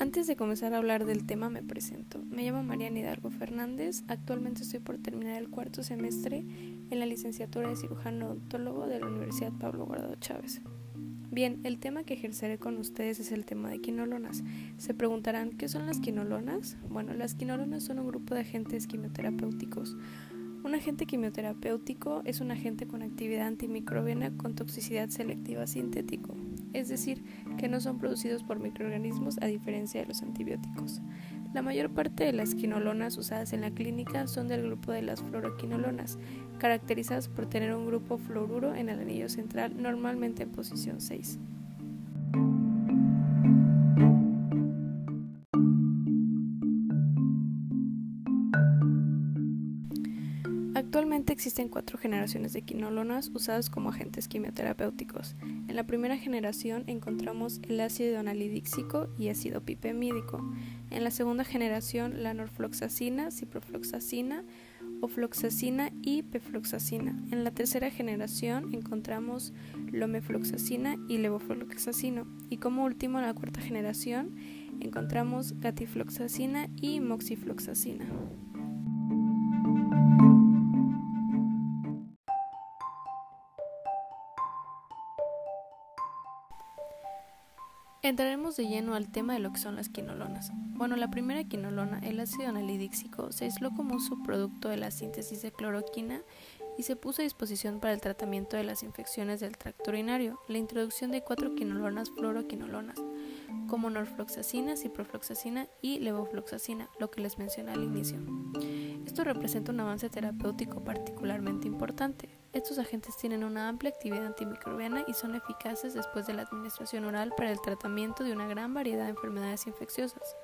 Antes de comenzar a hablar del tema me presento. Me llamo Mariana Hidalgo Fernández. Actualmente estoy por terminar el cuarto semestre en la licenciatura de cirujano odontólogo de la Universidad Pablo Guardado Chávez. Bien, el tema que ejerceré con ustedes es el tema de quinolonas. Se preguntarán, ¿qué son las quinolonas? Bueno, las quinolonas son un grupo de agentes quimioterapéuticos. Un agente quimioterapéutico es un agente con actividad antimicrobiana con toxicidad selectiva sintético, es decir, que no son producidos por microorganismos a diferencia de los antibióticos. La mayor parte de las quinolonas usadas en la clínica son del grupo de las fluoroquinolonas, caracterizadas por tener un grupo fluoruro en el anillo central, normalmente en posición 6. Existen cuatro generaciones de quinolonas usadas como agentes quimioterapéuticos. En la primera generación encontramos el ácido analídico y ácido pipemídico. En la segunda generación la norfloxacina, ciprofloxacina, ofloxacina y pefloxacina. En la tercera generación encontramos lomefloxacina y levofloxacino. Y como último, en la cuarta generación encontramos gatifloxacina y moxifloxacina. Entraremos de lleno al tema de lo que son las quinolonas. Bueno, la primera quinolona, el ácido analídico, se aisló como un subproducto de la síntesis de cloroquina y se puso a disposición para el tratamiento de las infecciones del tracto urinario. La introducción de cuatro quinolonas fluoroquinolonas, como norfloxacina, ciprofloxacina y levofloxacina, lo que les mencioné al inicio. Esto representa un avance terapéutico particularmente importante, estos agentes tienen una amplia actividad antimicrobiana y son eficaces después de la administración oral para el tratamiento de una gran variedad de enfermedades infecciosas.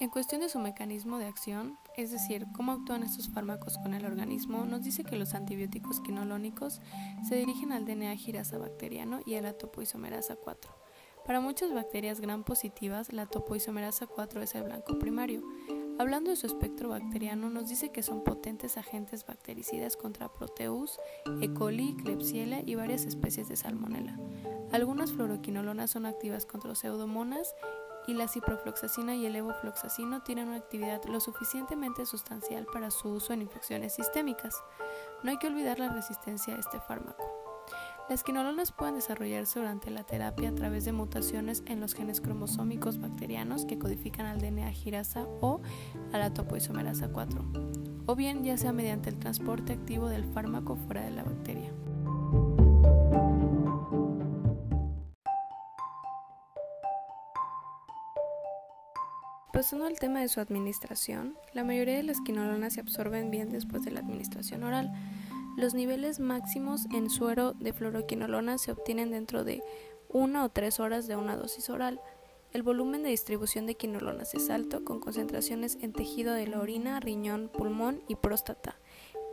En cuestión de su mecanismo de acción, es decir, cómo actúan estos fármacos con el organismo, nos dice que los antibióticos quinolónicos se dirigen al DNA girasa bacteriano y a la topoisomerasa 4 para muchas bacterias gram positivas, la topoisomerasa 4 es el blanco primario. Hablando de su espectro bacteriano, nos dice que son potentes agentes bactericidas contra Proteus, E. coli, Klebsiella y varias especies de Salmonella. Algunas fluoroquinolonas son activas contra pseudomonas y la ciprofloxacina y el levofloxacino tienen una actividad lo suficientemente sustancial para su uso en infecciones sistémicas. No hay que olvidar la resistencia a este fármaco. Las quinolonas pueden desarrollarse durante la terapia a través de mutaciones en los genes cromosómicos bacterianos que codifican al DNA girasa o a la topoisomerasa 4, o bien ya sea mediante el transporte activo del fármaco fuera de la bacteria. Pasando al tema de su administración, la mayoría de las quinolonas se absorben bien después de la administración oral, los niveles máximos en suero de fluoroquinolona se obtienen dentro de una o tres horas de una dosis oral. El volumen de distribución de quinolonas es alto, con concentraciones en tejido de la orina, riñón, pulmón y próstata,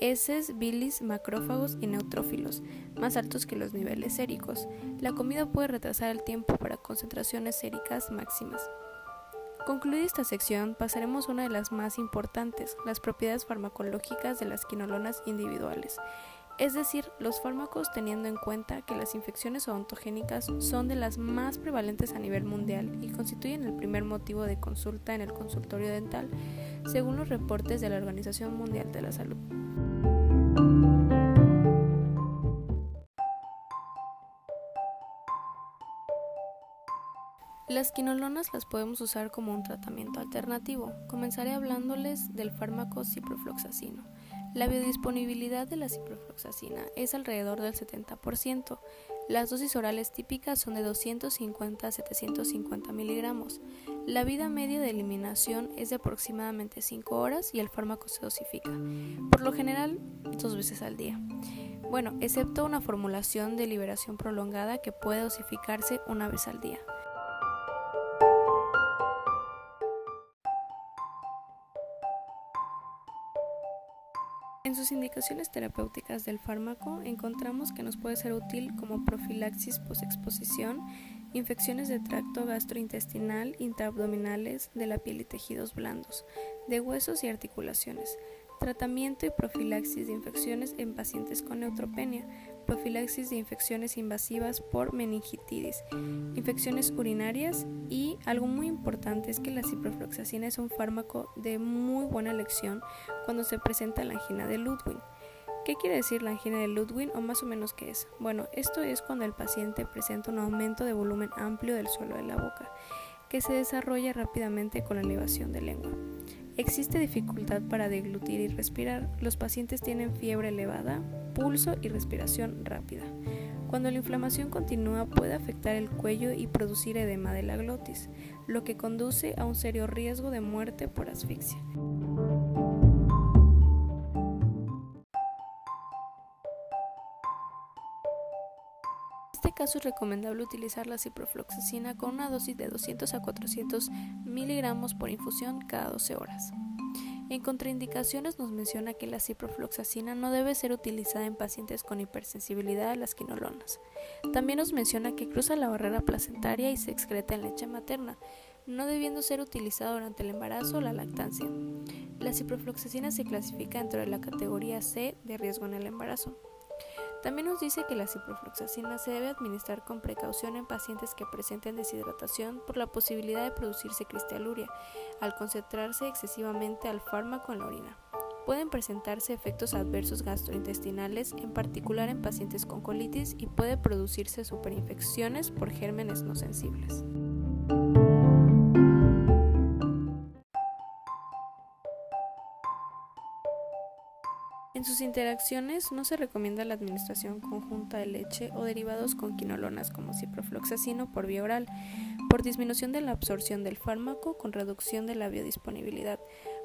heces, bilis, macrófagos y neutrófilos, más altos que los niveles séricos. La comida puede retrasar el tiempo para concentraciones séricas máximas. Concluida esta sección, pasaremos a una de las más importantes, las propiedades farmacológicas de las quinolonas individuales, es decir, los fármacos teniendo en cuenta que las infecciones odontogénicas son de las más prevalentes a nivel mundial y constituyen el primer motivo de consulta en el consultorio dental, según los reportes de la Organización Mundial de la Salud. Las quinolonas las podemos usar como un tratamiento alternativo. Comenzaré hablándoles del fármaco ciprofloxacino. La biodisponibilidad de la ciprofloxacina es alrededor del 70%. Las dosis orales típicas son de 250 a 750 miligramos. La vida media de eliminación es de aproximadamente 5 horas y el fármaco se dosifica, por lo general dos veces al día. Bueno, excepto una formulación de liberación prolongada que puede dosificarse una vez al día. Sus indicaciones terapéuticas del fármaco encontramos que nos puede ser útil como profilaxis posexposición, infecciones de tracto gastrointestinal, intraabdominales, de la piel y tejidos blandos, de huesos y articulaciones, tratamiento y profilaxis de infecciones en pacientes con neutropenia, profilaxis de infecciones invasivas por meningitidis, infecciones urinarias y algo muy importante es que la ciprofloxacina es un fármaco de muy buena elección cuando se presenta la angina de Ludwig. ¿Qué quiere decir la angina de Ludwig o más o menos qué es? Bueno, esto es cuando el paciente presenta un aumento de volumen amplio del suelo de la boca, que se desarrolla rápidamente con la elevación de lengua. Existe dificultad para deglutir y respirar. Los pacientes tienen fiebre elevada, pulso y respiración rápida. Cuando la inflamación continúa puede afectar el cuello y producir edema de la glotis, lo que conduce a un serio riesgo de muerte por asfixia. Caso es recomendable utilizar la ciprofloxacina con una dosis de 200 a 400 miligramos por infusión cada 12 horas. En contraindicaciones nos menciona que la ciprofloxacina no debe ser utilizada en pacientes con hipersensibilidad a las quinolonas. También nos menciona que cruza la barrera placentaria y se excreta en leche materna, no debiendo ser utilizada durante el embarazo o la lactancia. La ciprofloxacina se clasifica dentro de la categoría C de riesgo en el embarazo. También nos dice que la ciprofloxacina se debe administrar con precaución en pacientes que presenten deshidratación por la posibilidad de producirse cristaluria al concentrarse excesivamente al fármaco en la orina. Pueden presentarse efectos adversos gastrointestinales, en particular en pacientes con colitis, y puede producirse superinfecciones por gérmenes no sensibles. En sus interacciones no se recomienda la administración conjunta de leche o derivados con quinolonas como ciprofloxacino por vía oral, por disminución de la absorción del fármaco con reducción de la biodisponibilidad,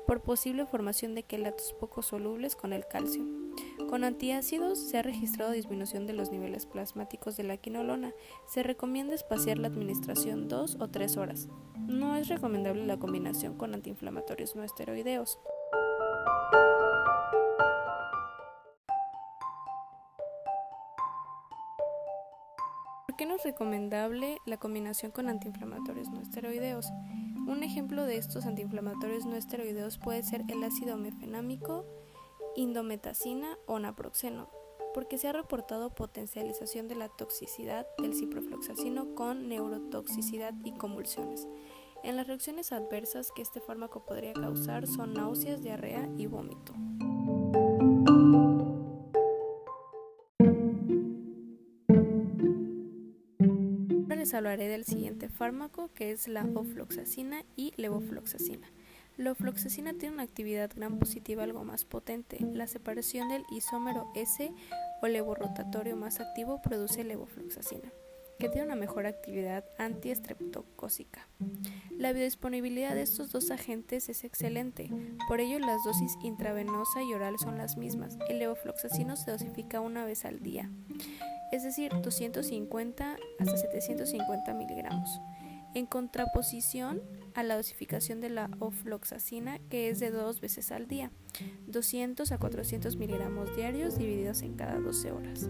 por posible formación de quelatos poco solubles con el calcio. Con antiácidos se ha registrado disminución de los niveles plasmáticos de la quinolona. Se recomienda espaciar la administración dos o tres horas. No es recomendable la combinación con antiinflamatorios no esteroideos. ¿Por qué no es recomendable la combinación con antiinflamatorios no esteroideos? Un ejemplo de estos antiinflamatorios no esteroideos puede ser el ácido mefenámico, indometacina o naproxeno, porque se ha reportado potencialización de la toxicidad del ciprofloxacino con neurotoxicidad y convulsiones. En las reacciones adversas que este fármaco podría causar son náuseas, diarrea y vómito. Hablaré del siguiente fármaco que es la ofloxacina y levofloxacina. La ofloxacina tiene una actividad gran positiva algo más potente. La separación del isómero S o levorotatorio más activo produce levofloxacina, que tiene una mejor actividad antiestreptocócica. La biodisponibilidad de estos dos agentes es excelente, por ello las dosis intravenosa y oral son las mismas. El levofloxacino se dosifica una vez al día es decir, 250 hasta 750 miligramos, en contraposición a la dosificación de la ofloxacina, que es de dos veces al día, 200 a 400 miligramos diarios divididos en cada 12 horas.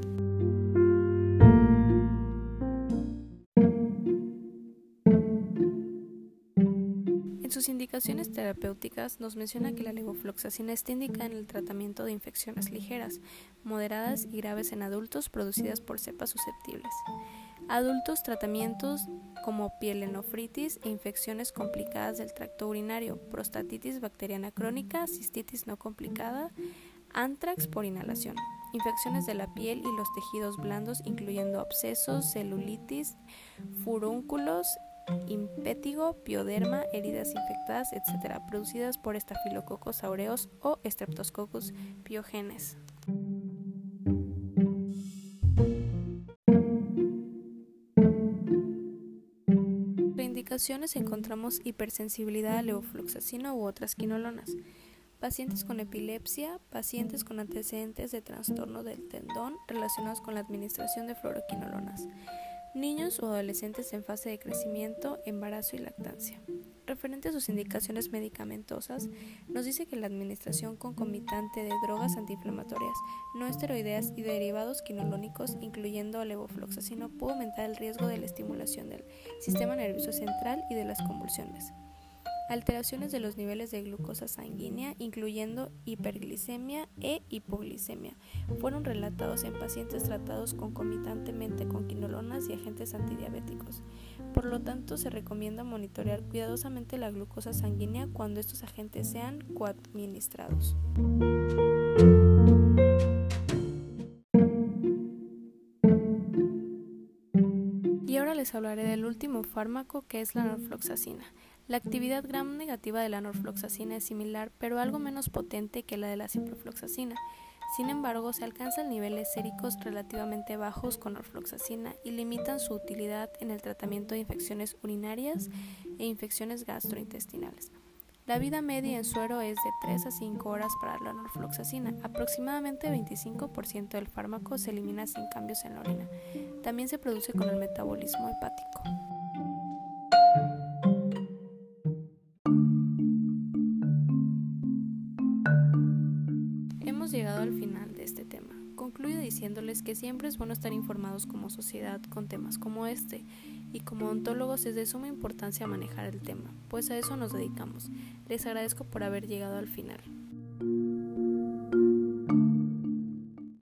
Sus indicaciones terapéuticas nos menciona que la levofloxacina está indicada en el tratamiento de infecciones ligeras, moderadas y graves en adultos producidas por cepas susceptibles. Adultos tratamientos como pielonefritis e infecciones complicadas del tracto urinario, prostatitis bacteriana crónica, cistitis no complicada, antrax por inhalación, infecciones de la piel y los tejidos blandos incluyendo abscesos, celulitis, furúnculos impétigo, pioderma, heridas infectadas, etc., producidas por estafilococos aureus o Streptococcus pyogenes. En indicaciones encontramos hipersensibilidad a levofloxacino u otras quinolonas, pacientes con epilepsia, pacientes con antecedentes de trastorno del tendón relacionados con la administración de fluoroquinolonas, niños o adolescentes en fase de crecimiento, embarazo y lactancia. Referente a sus indicaciones medicamentosas, nos dice que la administración concomitante de drogas antiinflamatorias, no esteroideas y derivados quinoloónicos, incluyendo levofloxacino, puede aumentar el riesgo de la estimulación del sistema nervioso central y de las convulsiones. Alteraciones de los niveles de glucosa sanguínea, incluyendo hiperglicemia e hipoglicemia, fueron relatados en pacientes tratados concomitantemente con quinolonas y agentes antidiabéticos. Por lo tanto, se recomienda monitorear cuidadosamente la glucosa sanguínea cuando estos agentes sean coadministrados. Les hablaré del último fármaco que es la norfloxacina. La actividad gram negativa de la norfloxacina es similar, pero algo menos potente que la de la ciprofloxacina. Sin embargo, se alcanzan niveles séricos relativamente bajos con norfloxacina y limitan su utilidad en el tratamiento de infecciones urinarias e infecciones gastrointestinales. La vida media en suero es de 3 a 5 horas para la norfloxacina. Aproximadamente 25% del fármaco se elimina sin cambios en la orina. También se produce con el metabolismo hepático. Llegado al final de este tema. Concluyo diciéndoles que siempre es bueno estar informados como sociedad con temas como este, y como ontólogos es de suma importancia manejar el tema, pues a eso nos dedicamos. Les agradezco por haber llegado al final.